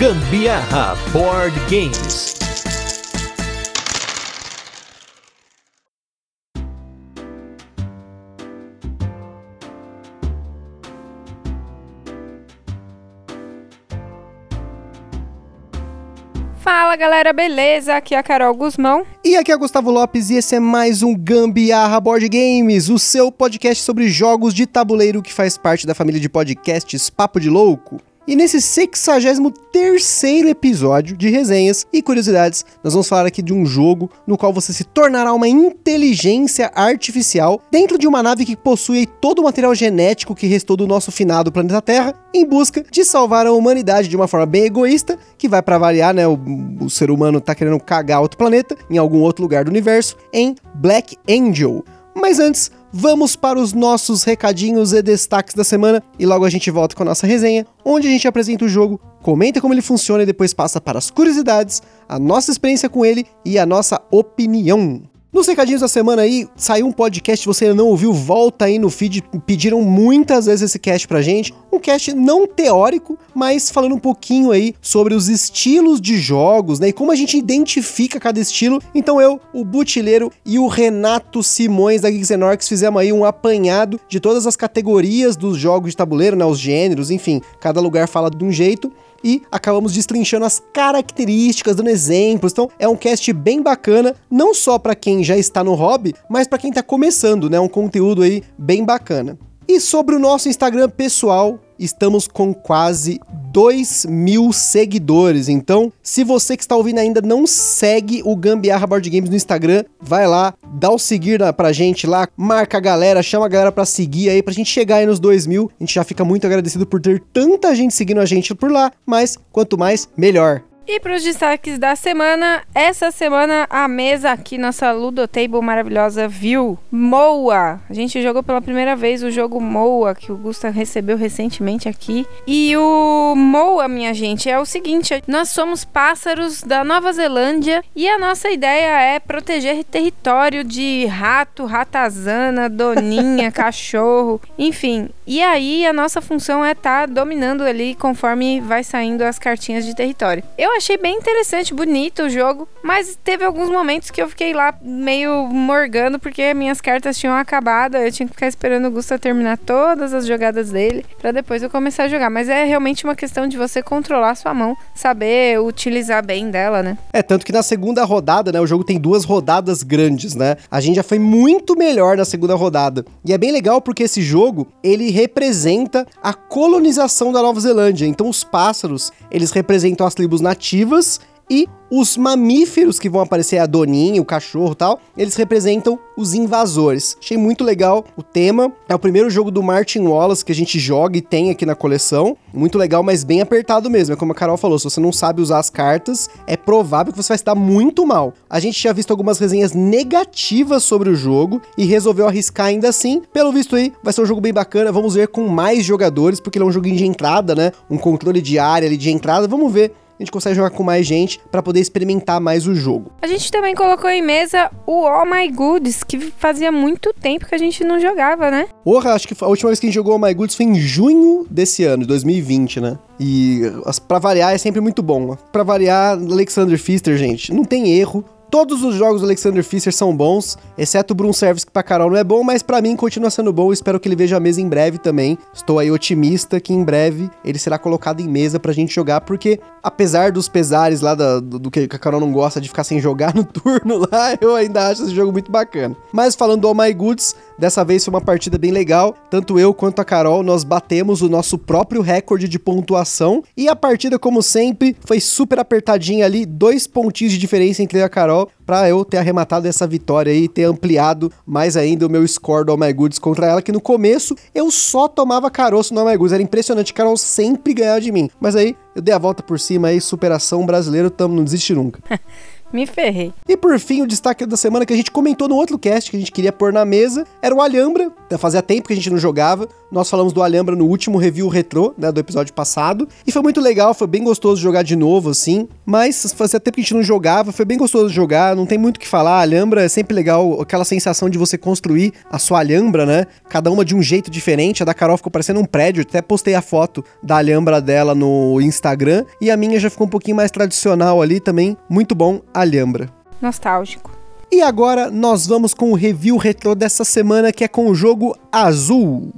Gambiarra Board Games. Fala galera, beleza? Aqui é a Carol Guzmão. E aqui é Gustavo Lopes e esse é mais um Gambiarra Board Games, o seu podcast sobre jogos de tabuleiro que faz parte da família de podcasts Papo de Louco. E nesse 63 episódio de resenhas e curiosidades, nós vamos falar aqui de um jogo no qual você se tornará uma inteligência artificial dentro de uma nave que possui todo o material genético que restou do nosso finado planeta Terra, em busca de salvar a humanidade de uma forma bem egoísta, que vai para variar, né? O, o ser humano tá querendo cagar outro planeta em algum outro lugar do universo, em Black Angel. Mas antes, vamos para os nossos recadinhos e destaques da semana e logo a gente volta com a nossa resenha, onde a gente apresenta o jogo, comenta como ele funciona e depois passa para as curiosidades, a nossa experiência com ele e a nossa opinião. Nos recadinhos da semana aí, saiu um podcast, você ainda não ouviu, volta aí no feed, pediram muitas vezes esse cast pra gente. Um cast não teórico, mas falando um pouquinho aí sobre os estilos de jogos, né? E como a gente identifica cada estilo. Então eu, o Butileiro e o Renato Simões da Geeks Orcs fizemos aí um apanhado de todas as categorias dos jogos de tabuleiro, né? Os gêneros, enfim, cada lugar fala de um jeito e acabamos destrinchando as características, dando exemplos. Então, é um cast bem bacana, não só para quem já está no hobby, mas para quem está começando, né? Um conteúdo aí bem bacana. E sobre o nosso Instagram pessoal, estamos com quase 2 mil seguidores. Então, se você que está ouvindo ainda não segue o Gambiarra Board Games no Instagram, vai lá, dá o seguir pra gente lá, marca a galera, chama a galera pra seguir aí, pra gente chegar aí nos 2 mil. A gente já fica muito agradecido por ter tanta gente seguindo a gente por lá, mas quanto mais, melhor. E para os destaques da semana, essa semana a mesa aqui, nossa Ludotable maravilhosa, viu Moa. A gente jogou pela primeira vez o jogo Moa, que o Gusta recebeu recentemente aqui. E o Moa, minha gente, é o seguinte: nós somos pássaros da Nova Zelândia e a nossa ideia é proteger território de rato, ratazana, doninha, cachorro, enfim. E aí a nossa função é estar tá dominando ali conforme vai saindo as cartinhas de território. Eu achei bem interessante, bonito o jogo, mas teve alguns momentos que eu fiquei lá meio morgando porque minhas cartas tinham acabado, eu tinha que ficar esperando o Gusta terminar todas as jogadas dele para depois eu começar a jogar. Mas é realmente uma questão de você controlar sua mão, saber utilizar bem dela, né? É, tanto que na segunda rodada, né, o jogo tem duas rodadas grandes, né? A gente já foi muito melhor na segunda rodada. E é bem legal porque esse jogo, ele representa a colonização da Nova Zelândia. Então os pássaros, eles representam as tribos nativas nativas e os mamíferos que vão aparecer, a doninha, o cachorro tal, eles representam os invasores. Achei muito legal o tema. É o primeiro jogo do Martin Wallace que a gente joga e tem aqui na coleção. Muito legal, mas bem apertado mesmo. É como a Carol falou, se você não sabe usar as cartas, é provável que você vai se dar muito mal. A gente tinha visto algumas resenhas negativas sobre o jogo e resolveu arriscar ainda assim. Pelo visto aí, vai ser um jogo bem bacana. Vamos ver com mais jogadores, porque ele é um joguinho de entrada, né? Um controle de área ali de entrada. Vamos ver a gente consegue jogar com mais gente para poder experimentar mais o jogo. A gente também colocou em mesa o Oh My Goods, que fazia muito tempo que a gente não jogava, né? Porra, acho que a última vez que a gente jogou Oh My Goods foi em junho desse ano, 2020, né? E para variar é sempre muito bom. Para variar, Alexander Pfister, gente, não tem erro. Todos os jogos do Alexander Fischer são bons, exceto o Broom Service, que pra Carol não é bom, mas para mim continua sendo bom. Espero que ele veja a mesa em breve também. Estou aí otimista que em breve ele será colocado em mesa pra gente jogar, porque apesar dos pesares lá do, do, que a Carol não gosta de ficar sem jogar no turno lá, eu ainda acho esse jogo muito bacana. Mas falando do All My Goods, dessa vez foi uma partida bem legal. Tanto eu quanto a Carol, nós batemos o nosso próprio recorde de pontuação. E a partida, como sempre, foi super apertadinha ali, dois pontinhos de diferença entre a Carol para eu ter arrematado essa vitória e ter ampliado mais ainda o meu score do All My Goods contra ela, que no começo eu só tomava caroço no All My Goods, era impressionante, Carol sempre ganhava de mim. Mas aí eu dei a volta por cima aí, superação brasileiro, tamo, não desiste nunca. Me ferrei. E por fim, o destaque da semana que a gente comentou no outro cast que a gente queria pôr na mesa era o Alhambra. Fazia tempo que a gente não jogava. Nós falamos do Alhambra no último review retrô, né, do episódio passado. E foi muito legal, foi bem gostoso jogar de novo, assim. Mas fazia tempo que a gente não jogava, foi bem gostoso jogar, não tem muito o que falar. Alhambra é sempre legal, aquela sensação de você construir a sua Alhambra, né? Cada uma de um jeito diferente. A da Carol ficou parecendo um prédio, até postei a foto da Alhambra dela no Instagram. E a minha já ficou um pouquinho mais tradicional ali também. Muito bom, Alhambra. Nostálgico. E agora nós vamos com o review retrô dessa semana que é com o jogo Azul.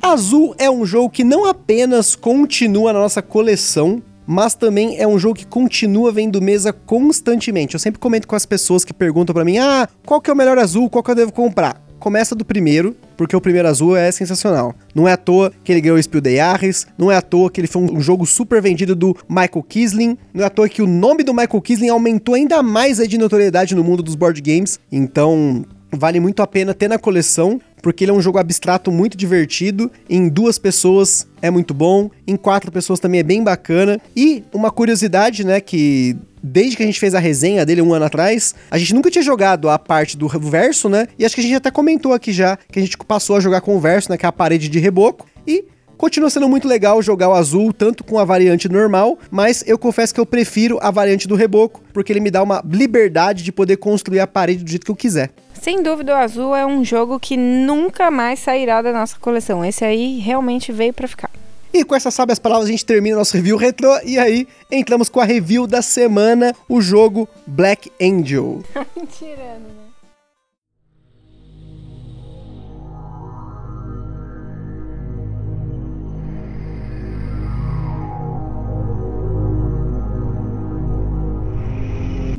Azul é um jogo que não apenas continua na nossa coleção, mas também é um jogo que continua vendo mesa constantemente. Eu sempre comento com as pessoas que perguntam para mim: "Ah, qual que é o melhor azul? Qual que eu devo comprar?" Começa do primeiro, porque o primeiro azul é sensacional. Não é à toa que ele ganhou o Spiel des Jahres, não é à toa que ele foi um jogo super vendido do Michael Kisling, não é à toa que o nome do Michael Kisling aumentou ainda mais a de notoriedade no mundo dos board games. Então, vale muito a pena ter na coleção, porque ele é um jogo abstrato muito divertido. Em duas pessoas é muito bom, em quatro pessoas também é bem bacana. E uma curiosidade, né, que desde que a gente fez a resenha dele um ano atrás, a gente nunca tinha jogado a parte do verso, né? E acho que a gente até comentou aqui já que a gente passou a jogar com o verso, né, que é a parede de reboco. E Continua sendo muito legal jogar o azul, tanto com a variante normal, mas eu confesso que eu prefiro a variante do reboco, porque ele me dá uma liberdade de poder construir a parede do jeito que eu quiser. Sem dúvida, o Azul é um jogo que nunca mais sairá da nossa coleção. Esse aí realmente veio para ficar. E com essas sábias palavras a gente termina nosso review retrô e aí entramos com a review da semana, o jogo Black Angel. Tirando, né?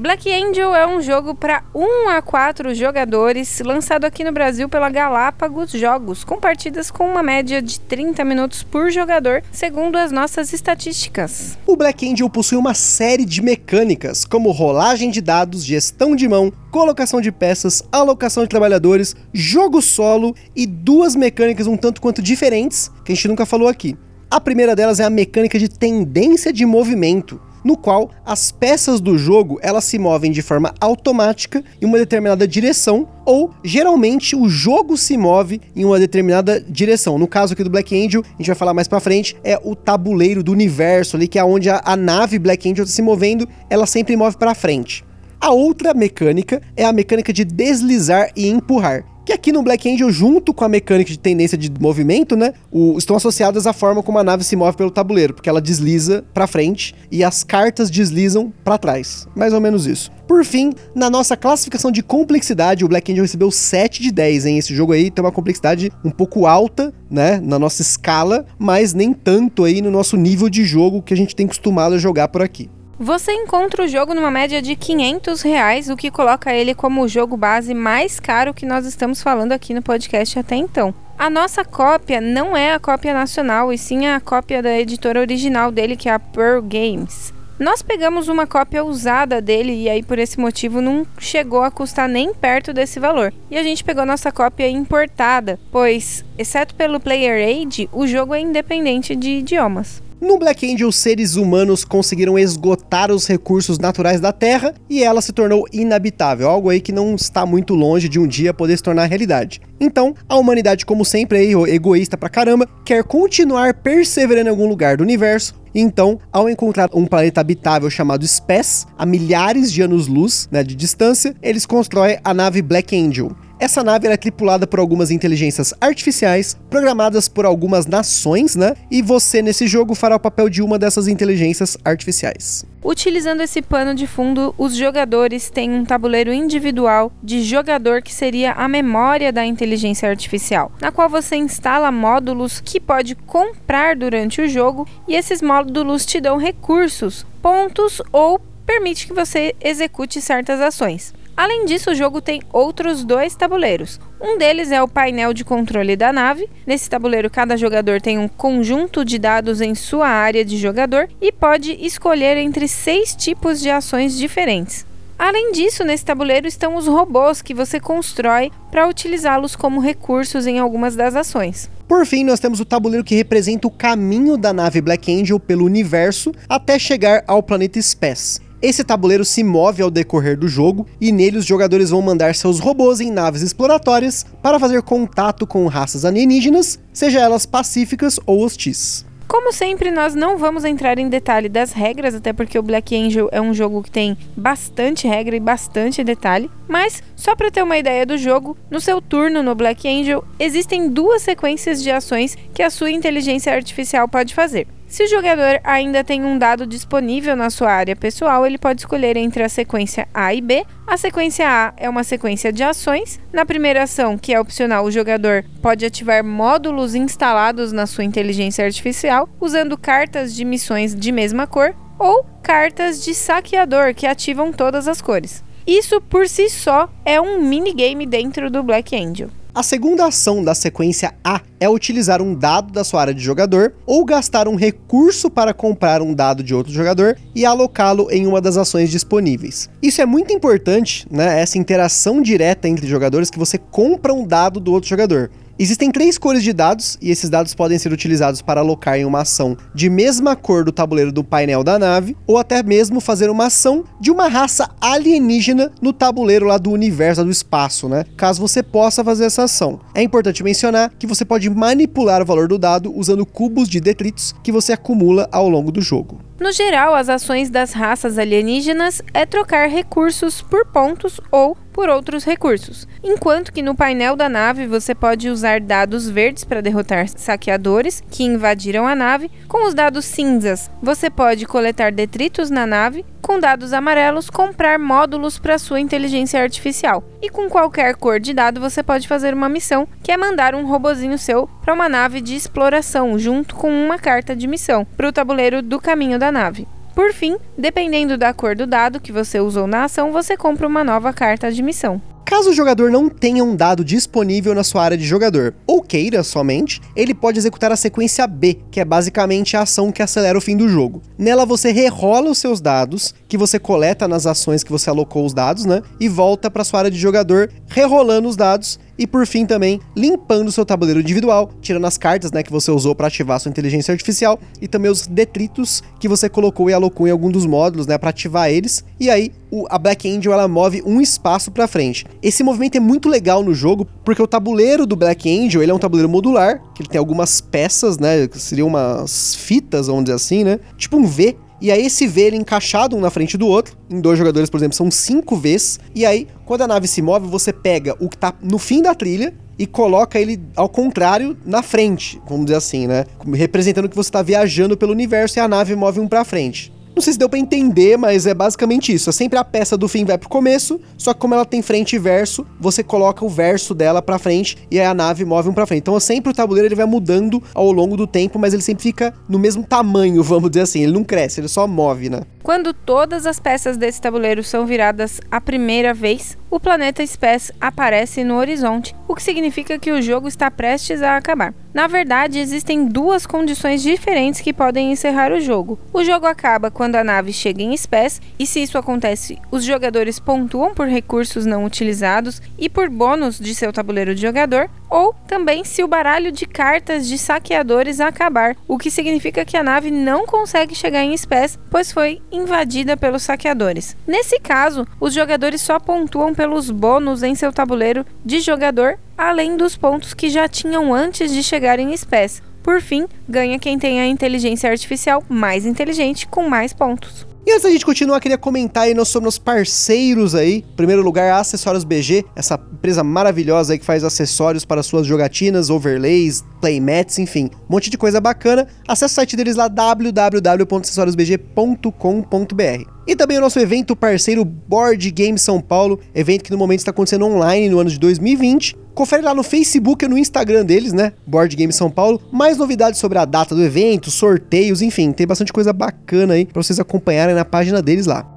Black Angel é um jogo para 1 a 4 jogadores, lançado aqui no Brasil pela Galápagos Jogos, com partidas com uma média de 30 minutos por jogador, segundo as nossas estatísticas. O Black Angel possui uma série de mecânicas, como rolagem de dados, gestão de mão, colocação de peças, alocação de trabalhadores, jogo solo e duas mecânicas um tanto quanto diferentes que a gente nunca falou aqui. A primeira delas é a mecânica de tendência de movimento no qual as peças do jogo elas se movem de forma automática em uma determinada direção ou geralmente o jogo se move em uma determinada direção. No caso aqui do Black Angel, a gente vai falar mais para frente, é o tabuleiro do universo ali que é onde a, a nave Black Angel está se movendo, ela sempre move para frente. A outra mecânica é a mecânica de deslizar e empurrar que aqui no Black Angel, junto com a mecânica de tendência de movimento, né, o, estão associadas à forma como a nave se move pelo tabuleiro, porque ela desliza para frente e as cartas deslizam para trás. Mais ou menos isso. Por fim, na nossa classificação de complexidade, o Black Angel recebeu 7 de 10, hein? Esse jogo aí tem uma complexidade um pouco alta, né, na nossa escala, mas nem tanto aí no nosso nível de jogo que a gente tem acostumado a jogar por aqui. Você encontra o jogo numa média de 500 reais, o que coloca ele como o jogo base mais caro que nós estamos falando aqui no podcast até então. A nossa cópia não é a cópia nacional, e sim a cópia da editora original dele, que é a Pearl Games. Nós pegamos uma cópia usada dele e aí por esse motivo não chegou a custar nem perto desse valor. E a gente pegou nossa cópia importada, pois, exceto pelo Player Aid, o jogo é independente de idiomas. No Black Angel, os seres humanos conseguiram esgotar os recursos naturais da Terra e ela se tornou inabitável, algo aí que não está muito longe de um dia poder se tornar realidade. Então, a humanidade, como sempre, aí, egoísta pra caramba, quer continuar perseverando em algum lugar do universo, então, ao encontrar um planeta habitável chamado Spess, a milhares de anos-luz né, de distância, eles constroem a nave Black Angel. Essa nave é tripulada por algumas inteligências artificiais, programadas por algumas nações, né? E você nesse jogo fará o papel de uma dessas inteligências artificiais. Utilizando esse pano de fundo, os jogadores têm um tabuleiro individual de jogador que seria a memória da inteligência artificial, na qual você instala módulos que pode comprar durante o jogo e esses módulos te dão recursos, pontos ou permite que você execute certas ações. Além disso, o jogo tem outros dois tabuleiros. Um deles é o painel de controle da nave. Nesse tabuleiro, cada jogador tem um conjunto de dados em sua área de jogador e pode escolher entre seis tipos de ações diferentes. Além disso, nesse tabuleiro estão os robôs que você constrói para utilizá-los como recursos em algumas das ações. Por fim, nós temos o tabuleiro que representa o caminho da nave Black Angel pelo universo até chegar ao planeta Spess. Esse tabuleiro se move ao decorrer do jogo e nele os jogadores vão mandar seus robôs em naves exploratórias para fazer contato com raças alienígenas, seja elas pacíficas ou hostis. Como sempre, nós não vamos entrar em detalhe das regras, até porque o Black Angel é um jogo que tem bastante regra e bastante detalhe. Mas, só para ter uma ideia do jogo, no seu turno no Black Angel, existem duas sequências de ações que a sua inteligência artificial pode fazer. Se o jogador ainda tem um dado disponível na sua área pessoal, ele pode escolher entre a sequência A e B. A sequência A é uma sequência de ações. Na primeira ação, que é opcional, o jogador pode ativar módulos instalados na sua inteligência artificial usando cartas de missões de mesma cor ou cartas de saqueador que ativam todas as cores. Isso por si só é um minigame dentro do Black Angel. A segunda ação da sequência A é utilizar um dado da sua área de jogador ou gastar um recurso para comprar um dado de outro jogador e alocá-lo em uma das ações disponíveis. Isso é muito importante, né? Essa interação direta entre jogadores que você compra um dado do outro jogador. Existem três cores de dados, e esses dados podem ser utilizados para alocar em uma ação de mesma cor do tabuleiro do painel da nave, ou até mesmo fazer uma ação de uma raça alienígena no tabuleiro lá do universo, do espaço, né? Caso você possa fazer essa ação. É importante mencionar que você pode manipular o valor do dado usando cubos de detritos que você acumula ao longo do jogo. No geral, as ações das raças alienígenas é trocar recursos por pontos ou por outros recursos, enquanto que no painel da nave você pode usar dados verdes para derrotar saqueadores que invadiram a nave. Com os dados cinzas, você pode coletar detritos na nave. Com dados amarelos, comprar módulos para sua inteligência artificial. E com qualquer cor de dado, você pode fazer uma missão, que é mandar um robozinho seu para uma nave de exploração, junto com uma carta de missão, para o tabuleiro do caminho da nave. Por fim, dependendo da cor do dado que você usou na ação, você compra uma nova carta de missão. Caso o jogador não tenha um dado disponível na sua área de jogador, ou queira somente, ele pode executar a sequência B, que é basicamente a ação que acelera o fim do jogo. Nela você rerola os seus dados, que você coleta nas ações que você alocou os dados, né? E volta para sua área de jogador, rerolando os dados e por fim também limpando seu tabuleiro individual, tirando as cartas, né, que você usou para ativar sua inteligência artificial e também os detritos que você colocou e alocou em algum dos módulos, né, para ativar eles. E aí o, a Black Angel ela move um espaço para frente. Esse movimento é muito legal no jogo porque o tabuleiro do Black Angel ele é um tabuleiro modular, que ele tem algumas peças, né, que seriam umas fitas, vamos dizer assim, né, tipo um V e aí esse V ele encaixado um na frente do outro. Em dois jogadores, por exemplo, são cinco Vs. E aí, quando a nave se move, você pega o que tá no fim da trilha e coloca ele ao contrário na frente, vamos dizer assim, né? Representando que você está viajando pelo universo e a nave move um para frente. Não sei se deu para entender, mas é basicamente isso. É sempre a peça do fim vai pro começo, só que como ela tem frente e verso, você coloca o verso dela para frente e aí a nave move um para frente. Então sempre o tabuleiro ele vai mudando ao longo do tempo, mas ele sempre fica no mesmo tamanho, vamos dizer assim. Ele não cresce, ele só move, né? Quando todas as peças desse tabuleiro são viradas a primeira vez, o planeta Spess aparece no horizonte, o que significa que o jogo está prestes a acabar. Na verdade, existem duas condições diferentes que podem encerrar o jogo. O jogo acaba quando a nave chega em Spess, e se isso acontece, os jogadores pontuam por recursos não utilizados e por bônus de seu tabuleiro de jogador, ou também se o baralho de cartas de saqueadores acabar, o que significa que a nave não consegue chegar em Spess, pois foi invadida pelos saqueadores. Nesse caso, os jogadores só pontuam pelos bônus em seu tabuleiro de jogador, além dos pontos que já tinham antes de chegar em Spess. Por fim, ganha quem tem a inteligência artificial mais inteligente com mais pontos. E antes da gente continuar, queria comentar aí sobre os parceiros aí. Em primeiro lugar, Acessórios BG, essa empresa maravilhosa aí que faz acessórios para suas jogatinas, overlays, playmats, enfim, um monte de coisa bacana. Acesse o site deles lá www.acessoriosbg.com.br. E também o nosso evento parceiro Board Game São Paulo, evento que no momento está acontecendo online no ano de 2020. Confere lá no Facebook e no Instagram deles, né? Board Game São Paulo. Mais novidades sobre a data do evento, sorteios, enfim, tem bastante coisa bacana aí para vocês acompanharem na página deles lá.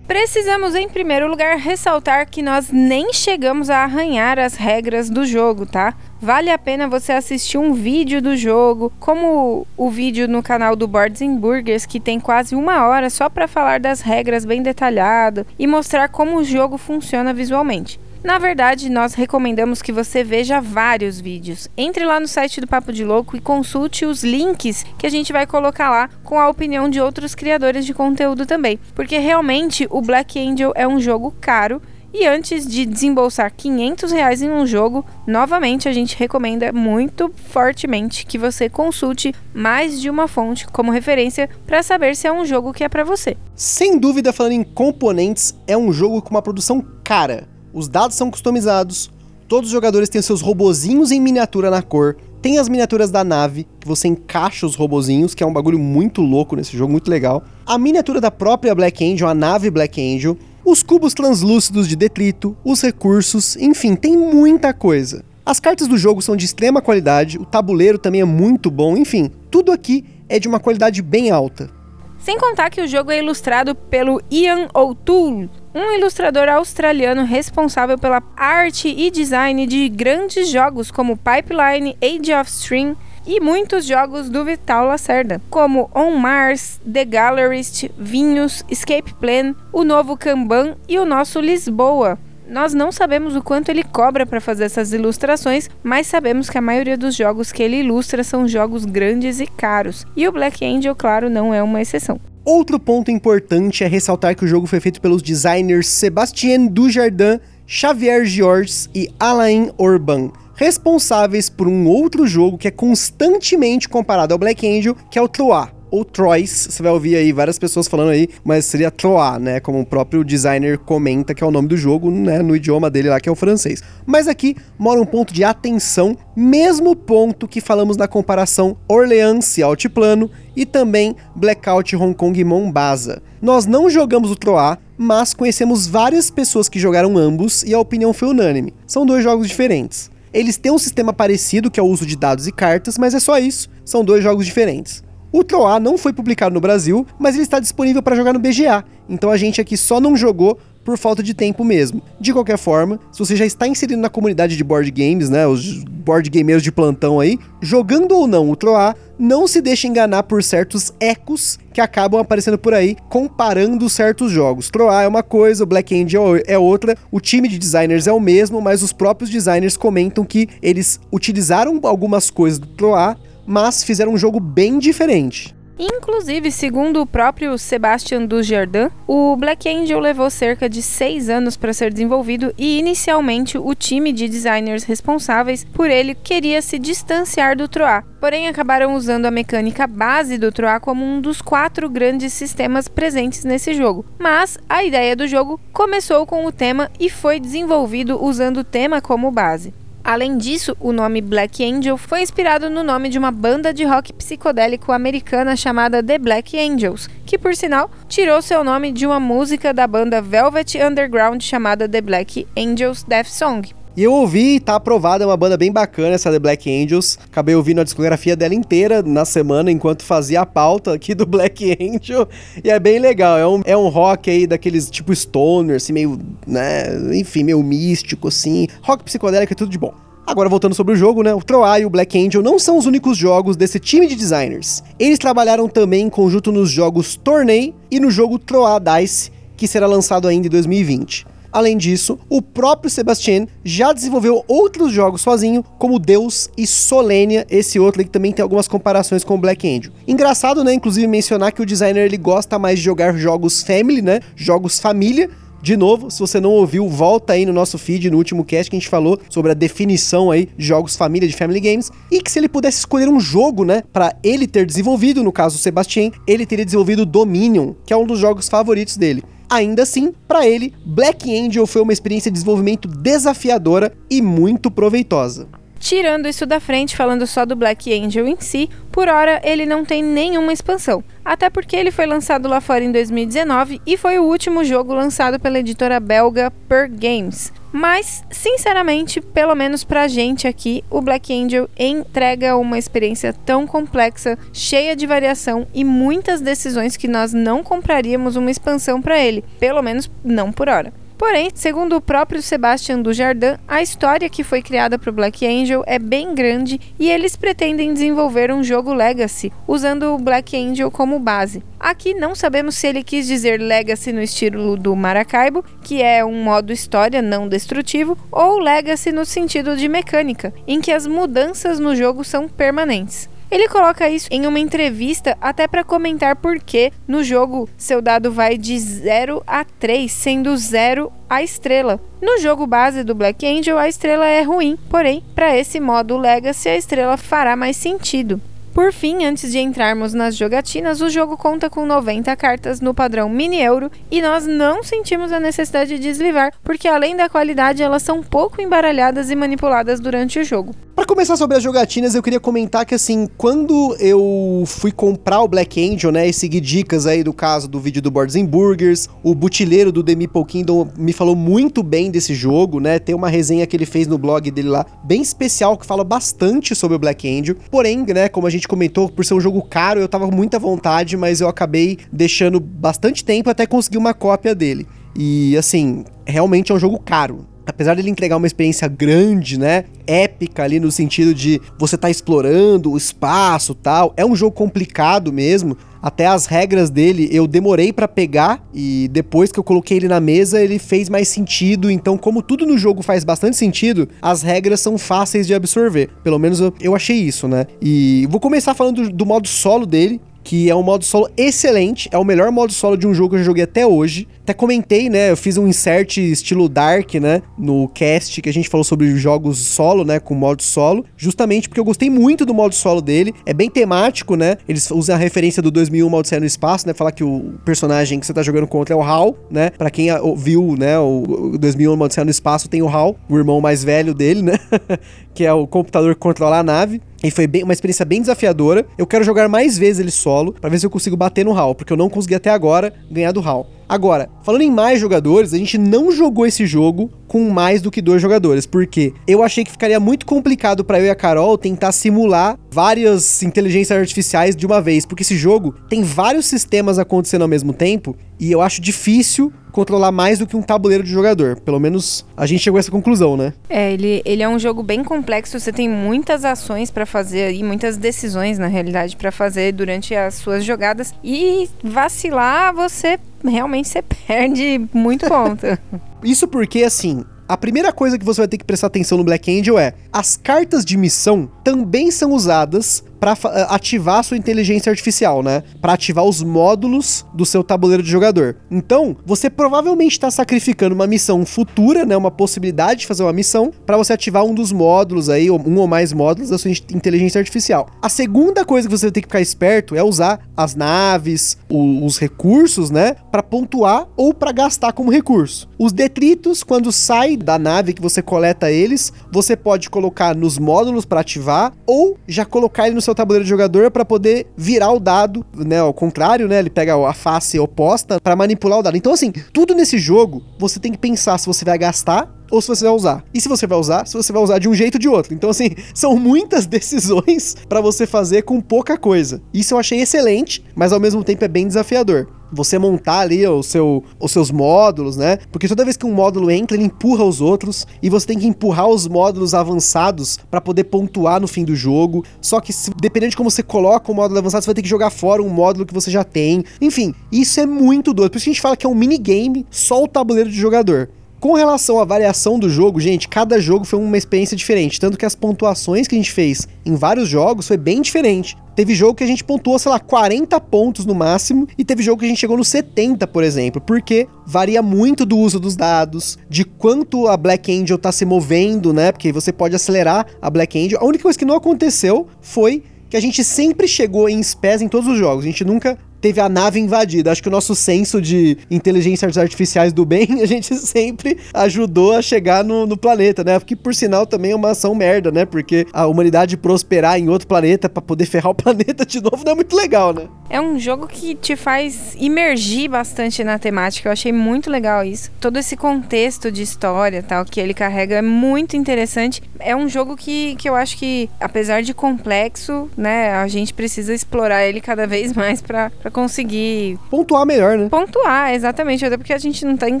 Precisamos, em primeiro lugar, ressaltar que nós nem chegamos a arranhar as regras do jogo, tá? Vale a pena você assistir um vídeo do jogo, como o vídeo no canal do Boards and Burgers, que tem quase uma hora só para falar das regras bem detalhado e mostrar como o jogo funciona visualmente. Na verdade, nós recomendamos que você veja vários vídeos. Entre lá no site do Papo de Louco e consulte os links que a gente vai colocar lá com a opinião de outros criadores de conteúdo também. Porque realmente o Black Angel é um jogo caro e antes de desembolsar 500 reais em um jogo, novamente a gente recomenda muito fortemente que você consulte mais de uma fonte como referência para saber se é um jogo que é para você. Sem dúvida, falando em componentes, é um jogo com uma produção cara os dados são customizados, todos os jogadores têm seus robozinhos em miniatura na cor, tem as miniaturas da nave, que você encaixa os robozinhos, que é um bagulho muito louco nesse jogo, muito legal. A miniatura da própria Black Angel, a nave Black Angel, os cubos translúcidos de detrito, os recursos, enfim, tem muita coisa. As cartas do jogo são de extrema qualidade, o tabuleiro também é muito bom, enfim, tudo aqui é de uma qualidade bem alta. Sem contar que o jogo é ilustrado pelo Ian O'Toole, um ilustrador australiano responsável pela arte e design de grandes jogos como Pipeline, Age of Stream e muitos jogos do Vital Lacerda, como On Mars, The Gallerist, Vinhos, Escape Plan, o novo Kanban e o nosso Lisboa. Nós não sabemos o quanto ele cobra para fazer essas ilustrações, mas sabemos que a maioria dos jogos que ele ilustra são jogos grandes e caros. E o Black Angel, claro, não é uma exceção. Outro ponto importante é ressaltar que o jogo foi feito pelos designers Sébastien Dujardin, Xavier Georges e Alain Orban, responsáveis por um outro jogo que é constantemente comparado ao Black Angel, que é o Troyes ou Trois, você vai ouvir aí várias pessoas falando aí, mas seria Troyes, né, como o próprio designer comenta que é o nome do jogo, né, no idioma dele lá que é o francês. Mas aqui mora um ponto de atenção, mesmo ponto que falamos na comparação Orleans e Altiplano e também Blackout Hong Kong e Mombasa. Nós não jogamos o Troyes, mas conhecemos várias pessoas que jogaram ambos e a opinião foi unânime. São dois jogos diferentes. Eles têm um sistema parecido, que é o uso de dados e cartas, mas é só isso. São dois jogos diferentes. O Troá não foi publicado no Brasil, mas ele está disponível para jogar no BGA, então a gente aqui só não jogou por falta de tempo mesmo. De qualquer forma, se você já está inserido na comunidade de board games, né, os board gameiros de plantão aí, jogando ou não o Troá, não se deixe enganar por certos ecos que acabam aparecendo por aí comparando certos jogos. Troá é uma coisa, o Black Angel é outra, o time de designers é o mesmo, mas os próprios designers comentam que eles utilizaram algumas coisas do Troá mas fizeram um jogo bem diferente. Inclusive, segundo o próprio Sebastian Dujardin, o Black Angel levou cerca de seis anos para ser desenvolvido e inicialmente o time de designers responsáveis por ele queria se distanciar do Troá, porém acabaram usando a mecânica base do Troá como um dos quatro grandes sistemas presentes nesse jogo. Mas a ideia do jogo começou com o tema e foi desenvolvido usando o tema como base. Além disso, o nome Black Angel foi inspirado no nome de uma banda de rock psicodélico americana chamada The Black Angels, que por sinal tirou seu nome de uma música da banda Velvet Underground chamada The Black Angels Death Song. E eu ouvi, tá aprovada, é uma banda bem bacana essa The Black Angels. Acabei ouvindo a discografia dela inteira na semana enquanto fazia a pauta aqui do Black Angel. E é bem legal, é um, é um rock aí daqueles tipo stoner, assim, meio, né, enfim, meio místico, assim. Rock psicodélico é tudo de bom. Agora voltando sobre o jogo, né? O Troy e o Black Angel não são os únicos jogos desse time de designers. Eles trabalharam também em conjunto nos jogos Tourney e no jogo Troy Dice, que será lançado ainda em 2020. Além disso, o próprio Sebastian já desenvolveu outros jogos sozinho, como Deus e Solenia, esse outro que também tem algumas comparações com Black Angel. Engraçado, né, inclusive mencionar que o designer ele gosta mais de jogar jogos family, né, jogos família, de novo, se você não ouviu, volta aí no nosso feed, no último cast que a gente falou sobre a definição aí de jogos família de Family Games e que se ele pudesse escolher um jogo, né, para ele ter desenvolvido, no caso o Sebastian, ele teria desenvolvido Dominion, que é um dos jogos favoritos dele. Ainda assim, para ele, Black Angel foi uma experiência de desenvolvimento desafiadora e muito proveitosa. Tirando isso da frente, falando só do Black Angel em si, por hora ele não tem nenhuma expansão. Até porque ele foi lançado lá fora em 2019 e foi o último jogo lançado pela editora belga Per Games. Mas, sinceramente, pelo menos pra gente aqui, o Black Angel entrega uma experiência tão complexa, cheia de variação e muitas decisões que nós não compraríamos uma expansão para ele, pelo menos não por hora. Porém, segundo o próprio Sebastian Dujardin, a história que foi criada para o Black Angel é bem grande e eles pretendem desenvolver um jogo Legacy, usando o Black Angel como base. Aqui não sabemos se ele quis dizer Legacy no estilo do Maracaibo, que é um modo história não destrutivo, ou Legacy no sentido de mecânica, em que as mudanças no jogo são permanentes. Ele coloca isso em uma entrevista até para comentar por que no jogo seu dado vai de 0 a 3, sendo 0 a estrela. No jogo base do Black Angel, a estrela é ruim, porém, para esse modo Legacy, a estrela fará mais sentido. Por fim, antes de entrarmos nas jogatinas, o jogo conta com 90 cartas no padrão mini euro e nós não sentimos a necessidade de deslivar, porque além da qualidade, elas são pouco embaralhadas e manipuladas durante o jogo. Para começar sobre as jogatinas, eu queria comentar que assim, quando eu fui comprar o Black Angel, né, e seguir dicas aí do caso do vídeo do Boards and Burgers, o butileiro do The Meeple Kingdom me falou muito bem desse jogo, né? Tem uma resenha que ele fez no blog dele lá, bem especial, que fala bastante sobre o Black Angel. Porém, né, como a gente comentou, por ser um jogo caro, eu tava com muita vontade, mas eu acabei deixando bastante tempo até conseguir uma cópia dele. E assim, realmente é um jogo caro apesar dele entregar uma experiência grande, né, épica ali no sentido de você tá explorando o espaço, tal, é um jogo complicado mesmo. Até as regras dele eu demorei para pegar e depois que eu coloquei ele na mesa, ele fez mais sentido. Então, como tudo no jogo faz bastante sentido, as regras são fáceis de absorver. Pelo menos eu, eu achei isso, né? E vou começar falando do, do modo solo dele, que é um modo solo excelente, é o melhor modo solo de um jogo que eu joguei até hoje. Até comentei, né? Eu fiz um insert estilo Dark, né? No cast que a gente falou sobre jogos solo, né? Com modo solo. Justamente porque eu gostei muito do modo solo dele. É bem temático, né? Eles usam a referência do 2001 Odisseia no Espaço, né? Falar que o personagem que você tá jogando contra é o Hal, né? Pra quem viu, né? O 2001 Odisseia no Espaço tem o Hal, o irmão mais velho dele, né? que é o computador que controla a nave. E foi bem, uma experiência bem desafiadora. Eu quero jogar mais vezes ele solo, para ver se eu consigo bater no Hal, porque eu não consegui até agora ganhar do Hal. Agora, falando em mais jogadores, a gente não jogou esse jogo com mais do que dois jogadores, porque eu achei que ficaria muito complicado para eu e a Carol tentar simular várias inteligências artificiais de uma vez, porque esse jogo tem vários sistemas acontecendo ao mesmo tempo e eu acho difícil controlar mais do que um tabuleiro de jogador. Pelo menos a gente chegou a essa conclusão, né? É, ele, ele é um jogo bem complexo, você tem muitas ações para fazer aí, muitas decisões na realidade para fazer durante as suas jogadas e vacilar, você realmente você perde muito ponto. Isso porque assim, a primeira coisa que você vai ter que prestar atenção no Black Angel é: as cartas de missão também são usadas para eh, ativar a sua inteligência artificial, né? Para ativar os módulos do seu tabuleiro de jogador. Então, você provavelmente está sacrificando uma missão futura, né? Uma possibilidade de fazer uma missão para você ativar um dos módulos aí, um ou mais módulos da sua inteligência artificial. A segunda coisa que você tem que ficar esperto é usar as naves, o, os recursos, né? Para pontuar ou para gastar como recurso. Os detritos, quando sai da nave que você coleta eles, você pode colocar nos módulos para ativar ou já colocar ele no seu tabuleiro de jogador para poder virar o dado, né, ao contrário, né, ele pega a face oposta para manipular o dado. Então assim, tudo nesse jogo, você tem que pensar se você vai gastar ou se você vai usar. E se você vai usar, se você vai usar de um jeito ou de outro. Então, assim, são muitas decisões para você fazer com pouca coisa. Isso eu achei excelente, mas ao mesmo tempo é bem desafiador você montar ali o seu, os seus módulos, né? Porque toda vez que um módulo entra, ele empurra os outros e você tem que empurrar os módulos avançados para poder pontuar no fim do jogo. Só que se, dependendo de como você coloca o módulo avançado, você vai ter que jogar fora um módulo que você já tem. Enfim, isso é muito doido. Por isso que a gente fala que é um minigame, só o tabuleiro de jogador. Com relação à variação do jogo, gente, cada jogo foi uma experiência diferente. Tanto que as pontuações que a gente fez em vários jogos foi bem diferente. Teve jogo que a gente pontuou, sei lá, 40 pontos no máximo, e teve jogo que a gente chegou no 70, por exemplo, porque varia muito do uso dos dados, de quanto a Black Angel tá se movendo, né? Porque você pode acelerar a Black Angel. A única coisa que não aconteceu foi que a gente sempre chegou em spés em todos os jogos. A gente nunca teve a nave invadida. Acho que o nosso senso de inteligências artificiais do bem, a gente sempre ajudou a chegar no, no planeta, né? Que por sinal também é uma ação merda, né? Porque a humanidade prosperar em outro planeta para poder ferrar o planeta de novo não é muito legal, né? É um jogo que te faz imergir bastante na temática. Eu achei muito legal isso. Todo esse contexto de história tal que ele carrega é muito interessante. É um jogo que, que eu acho que, apesar de complexo, né, a gente precisa explorar ele cada vez mais para Pra conseguir Pontuar melhor, né? pontuar, exatamente. Até porque a gente não tem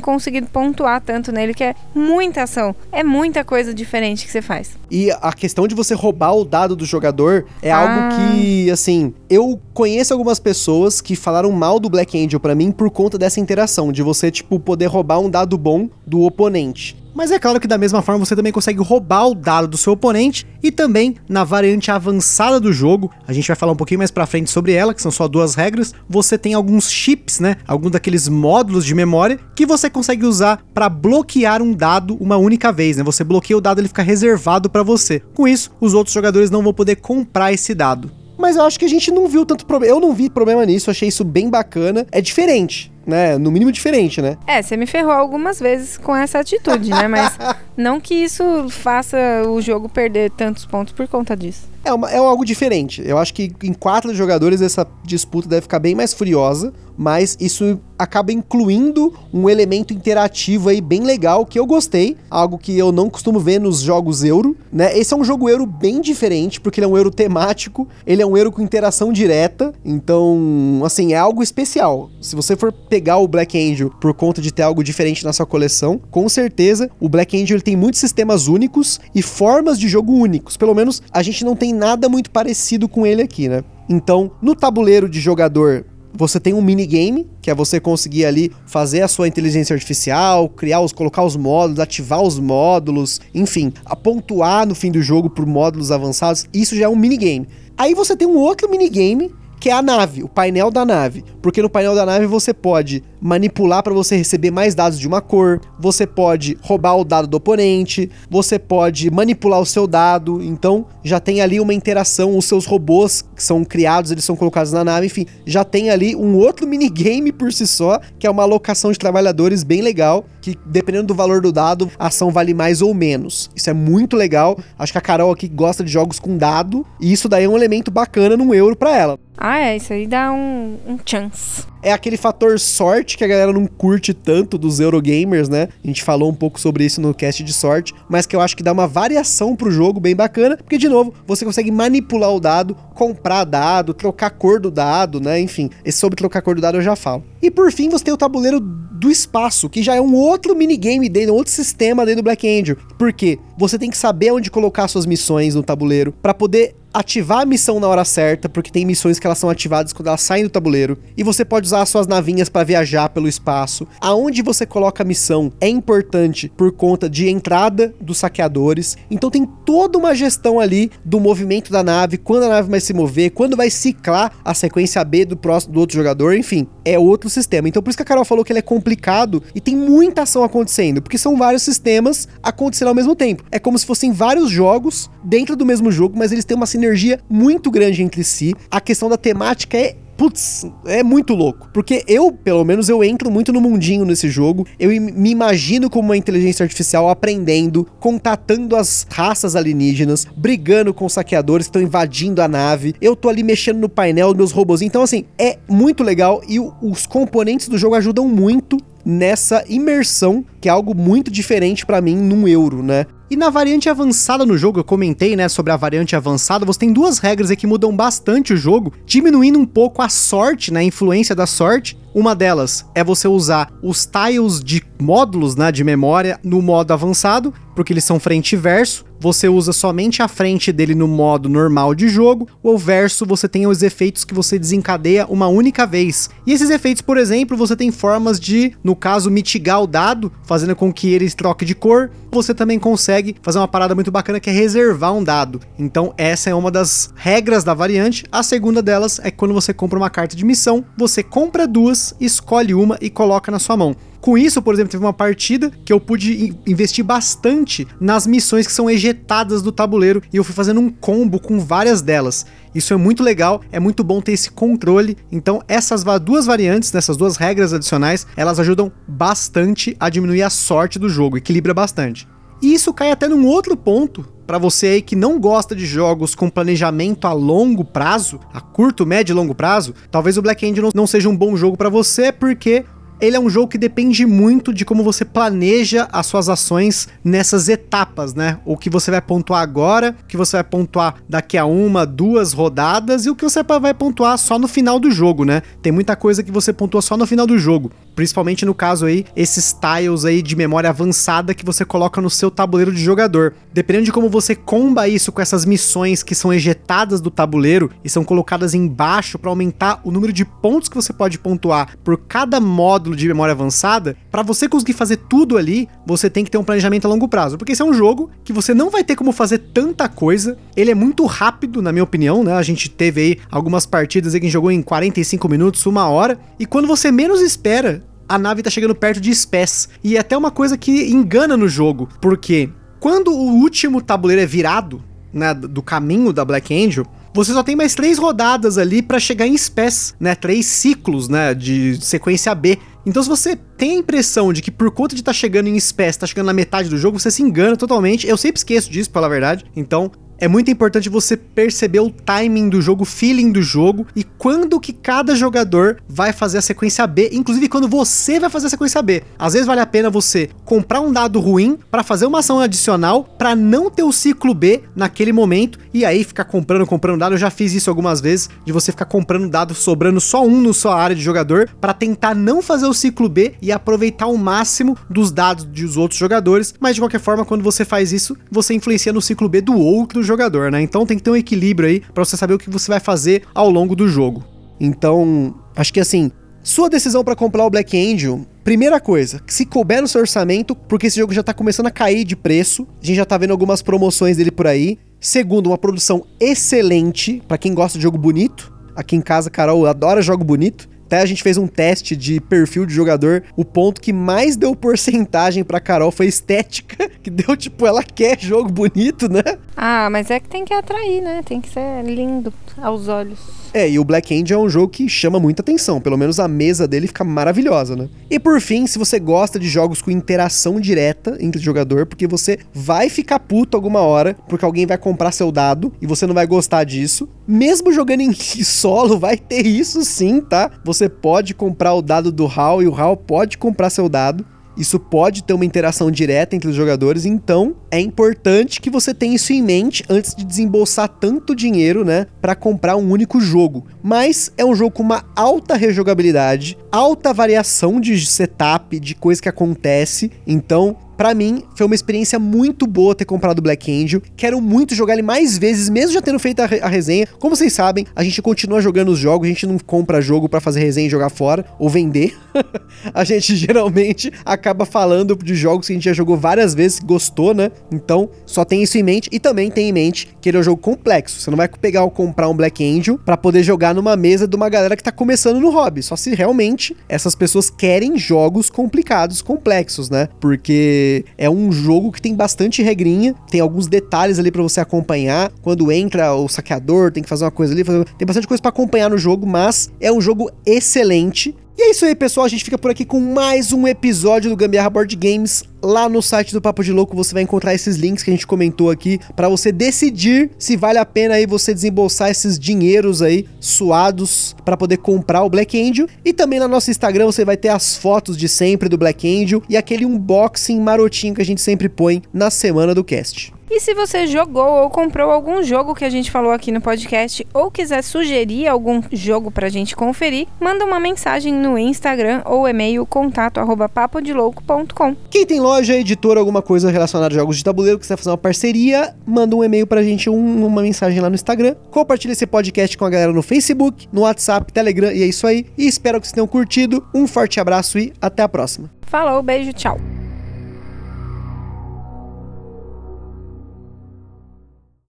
conseguido pontuar tanto nele, que é muita ação. É muita coisa diferente que você faz. E a questão de você roubar o dado do jogador é Ah. algo que, assim, eu conheço algumas pessoas que falaram mal do Black Angel pra mim por conta dessa interação, de você, tipo, poder roubar um dado bom do oponente. Mas é claro que da mesma forma você também consegue roubar o dado do seu oponente e também na variante avançada do jogo, a gente vai falar um pouquinho mais pra frente sobre ela, que são só duas regras, você tem alguns chips, né, alguns daqueles módulos de memória que você consegue usar pra bloquear um dado uma única vez, né? Você bloqueia o dado, ele fica reservado pra você. Com isso, os outros jogadores não vão poder comprar esse dado. Mas eu acho que a gente não viu tanto problema. Eu não vi problema nisso, achei isso bem bacana. É diferente, né? No mínimo diferente, né? É, você me ferrou algumas vezes com essa atitude, né? Mas não que isso faça o jogo perder tantos pontos por conta disso. É, uma- é algo diferente. Eu acho que em quatro jogadores essa disputa deve ficar bem mais furiosa, mas isso acaba incluindo um elemento interativo aí bem legal que eu gostei, algo que eu não costumo ver nos jogos euro, né? Esse é um jogo euro bem diferente, porque ele é um euro temático, ele é um euro com interação direta, então, assim, é algo especial. Se você for pegar o Black Angel por conta de ter algo diferente na sua coleção, com certeza o Black Angel tem muitos sistemas únicos e formas de jogo únicos. Pelo menos a gente não tem nada muito parecido com ele aqui, né? Então, no tabuleiro de jogador, você tem um minigame, que é você conseguir ali fazer a sua inteligência artificial, criar os, colocar os módulos, ativar os módulos, enfim, a pontuar no fim do jogo por módulos avançados. Isso já é um minigame. Aí você tem um outro minigame que é a nave, o painel da nave. Porque no painel da nave você pode manipular para você receber mais dados de uma cor, você pode roubar o dado do oponente, você pode manipular o seu dado. Então já tem ali uma interação, os seus robôs que são criados, eles são colocados na nave, enfim, já tem ali um outro minigame por si só, que é uma alocação de trabalhadores bem legal, que dependendo do valor do dado, a ação vale mais ou menos. Isso é muito legal. Acho que a Carol aqui gosta de jogos com dado, e isso daí é um elemento bacana num euro para ela. Ah, é, isso aí dá um, um chance. É aquele fator sorte que a galera não curte tanto dos Eurogamers, né? A gente falou um pouco sobre isso no cast de sorte, mas que eu acho que dá uma variação pro jogo bem bacana, porque de novo, você consegue manipular o dado, comprar dado, trocar cor do dado, né? Enfim, esse sobre trocar cor do dado eu já falo. E por fim, você tem o tabuleiro do espaço, que já é um outro minigame dentro, outro sistema dentro do Black Angel. Por quê? Você tem que saber onde colocar suas missões no tabuleiro para poder ativar a missão na hora certa, porque tem missões que elas são ativadas quando elas saem do tabuleiro, e você pode usar as suas navinhas para viajar pelo espaço. Aonde você coloca a missão é importante por conta de entrada dos saqueadores. Então tem toda uma gestão ali do movimento da nave, quando a nave vai se mover, quando vai ciclar a sequência B do próximo do outro jogador, enfim, é outro sistema. Então por isso que a Carol falou que ele é complicado e tem muita ação acontecendo, porque são vários sistemas acontecendo ao mesmo tempo. É como se fossem vários jogos dentro do mesmo jogo, mas eles têm uma sinergia muito grande entre si. A questão da temática é Putz, é muito louco. Porque eu, pelo menos, eu entro muito no mundinho nesse jogo. Eu me imagino como uma inteligência artificial aprendendo, contatando as raças alienígenas, brigando com saqueadores que estão invadindo a nave. Eu tô ali mexendo no painel, meus robôzinhos. Então, assim, é muito legal e os componentes do jogo ajudam muito nessa imersão, que é algo muito diferente pra mim num euro, né? E na variante avançada no jogo, eu comentei, né, sobre a variante avançada, você tem duas regras aí que mudam bastante o jogo, diminuindo um pouco a sorte, né, a influência da sorte. Uma delas é você usar os tiles de módulos, né, de memória no modo avançado, porque eles são frente e verso. Você usa somente a frente dele no modo normal de jogo, o verso você tem os efeitos que você desencadeia uma única vez. E esses efeitos, por exemplo, você tem formas de, no caso, mitigar o dado, fazendo com que ele troque de cor. Você também consegue fazer uma parada muito bacana que é reservar um dado. Então, essa é uma das regras da variante. A segunda delas é que quando você compra uma carta de missão, você compra duas, escolhe uma e coloca na sua mão. Com isso, por exemplo, teve uma partida que eu pude in- investir bastante nas missões que são ejetadas do tabuleiro e eu fui fazendo um combo com várias delas. Isso é muito legal, é muito bom ter esse controle. Então, essas duas variantes, essas duas regras adicionais, elas ajudam bastante a diminuir a sorte do jogo, equilibra bastante. E isso cai até num outro ponto. Para você aí que não gosta de jogos com planejamento a longo prazo, a curto, médio e longo prazo, talvez o Black Angel não- seja um bom jogo para você porque ele é um jogo que depende muito de como você planeja as suas ações nessas etapas, né? O que você vai pontuar agora, o que você vai pontuar daqui a uma, duas rodadas e o que você vai pontuar só no final do jogo, né? Tem muita coisa que você pontua só no final do jogo. Principalmente no caso aí, esses tiles aí de memória avançada que você coloca no seu tabuleiro de jogador. Dependendo de como você comba isso com essas missões que são ejetadas do tabuleiro e são colocadas embaixo para aumentar o número de pontos que você pode pontuar por cada módulo de memória avançada, para você conseguir fazer tudo ali, você tem que ter um planejamento a longo prazo, porque esse é um jogo que você não vai ter como fazer tanta coisa. Ele é muito rápido, na minha opinião, né? A gente teve aí algumas partidas aí que jogou em 45 minutos, uma hora, e quando você menos espera, a nave tá chegando perto de Spess. E é até uma coisa que engana no jogo, porque quando o último tabuleiro é virado, né, do caminho da Black Angel, você só tem mais três rodadas ali para chegar em Spess, né? Três ciclos, né? De sequência B. Então, se você tem a impressão de que por conta de estar tá chegando em Spess, tá chegando na metade do jogo, você se engana totalmente. Eu sempre esqueço disso, pela verdade. Então, é muito importante você perceber o timing do jogo, o feeling do jogo e quando que cada jogador vai fazer a sequência B, inclusive quando você vai fazer a sequência B. Às vezes vale a pena você comprar um dado ruim para fazer uma ação adicional para não ter o ciclo B naquele momento e aí ficar comprando, comprando dado. Eu já fiz isso algumas vezes de você ficar comprando dado sobrando só um no sua área de jogador para tentar não fazer o ciclo B e aproveitar o máximo dos dados dos outros jogadores, mas de qualquer forma quando você faz isso, você influencia no ciclo B do outro jogador, né? Então tem que ter um equilíbrio aí para você saber o que você vai fazer ao longo do jogo. Então, acho que assim, sua decisão para comprar o Black Angel, primeira coisa, se couber no seu orçamento, porque esse jogo já tá começando a cair de preço, a gente já tá vendo algumas promoções dele por aí. Segundo, uma produção excelente para quem gosta de jogo bonito. Aqui em casa, Carol adora jogo bonito. Até a gente fez um teste de perfil de jogador. O ponto que mais deu porcentagem pra Carol foi estética. Que deu, tipo, ela quer jogo bonito, né? Ah, mas é que tem que atrair, né? Tem que ser lindo aos olhos. É, e o Black Angel é um jogo que chama muita atenção, pelo menos a mesa dele fica maravilhosa, né? E por fim, se você gosta de jogos com interação direta entre jogador, porque você vai ficar puto alguma hora, porque alguém vai comprar seu dado e você não vai gostar disso, mesmo jogando em solo, vai ter isso sim, tá? Você pode comprar o dado do HAL e o HAL pode comprar seu dado. Isso pode ter uma interação direta entre os jogadores, então é importante que você tenha isso em mente antes de desembolsar tanto dinheiro, né, para comprar um único jogo. Mas é um jogo com uma alta rejogabilidade, alta variação de setup, de coisa que acontece, então Pra mim, foi uma experiência muito boa ter comprado Black Angel. Quero muito jogar ele mais vezes, mesmo já tendo feito a, re a resenha. Como vocês sabem, a gente continua jogando os jogos, a gente não compra jogo para fazer resenha e jogar fora, ou vender. a gente geralmente acaba falando de jogos que a gente já jogou várias vezes, gostou, né? Então, só tem isso em mente. E também tem em mente que ele é um jogo complexo. Você não vai pegar ou comprar um Black Angel para poder jogar numa mesa de uma galera que tá começando no hobby. Só se realmente essas pessoas querem jogos complicados, complexos, né? Porque é um jogo que tem bastante regrinha, tem alguns detalhes ali para você acompanhar. Quando entra o saqueador, tem que fazer uma coisa ali, tem bastante coisa para acompanhar no jogo, mas é um jogo excelente. E é isso aí, pessoal. A gente fica por aqui com mais um episódio do Gambiarra Board Games. Lá no site do Papo de Louco você vai encontrar esses links que a gente comentou aqui para você decidir se vale a pena aí você desembolsar esses dinheiros aí suados para poder comprar o Black Angel. E também no nosso Instagram você vai ter as fotos de sempre do Black Angel e aquele unboxing marotinho que a gente sempre põe na semana do cast. E se você jogou ou comprou algum jogo que a gente falou aqui no podcast ou quiser sugerir algum jogo pra gente conferir, manda uma mensagem no Instagram ou e-mail contato arroba papodelouco.com. Quem tem loja, editora, alguma coisa relacionada a jogos de tabuleiro, quiser fazer uma parceria, manda um e-mail pra gente, um, uma mensagem lá no Instagram. Compartilha esse podcast com a galera no Facebook, no WhatsApp, Telegram e é isso aí. E espero que vocês tenham curtido. Um forte abraço e até a próxima. Falou, beijo, tchau.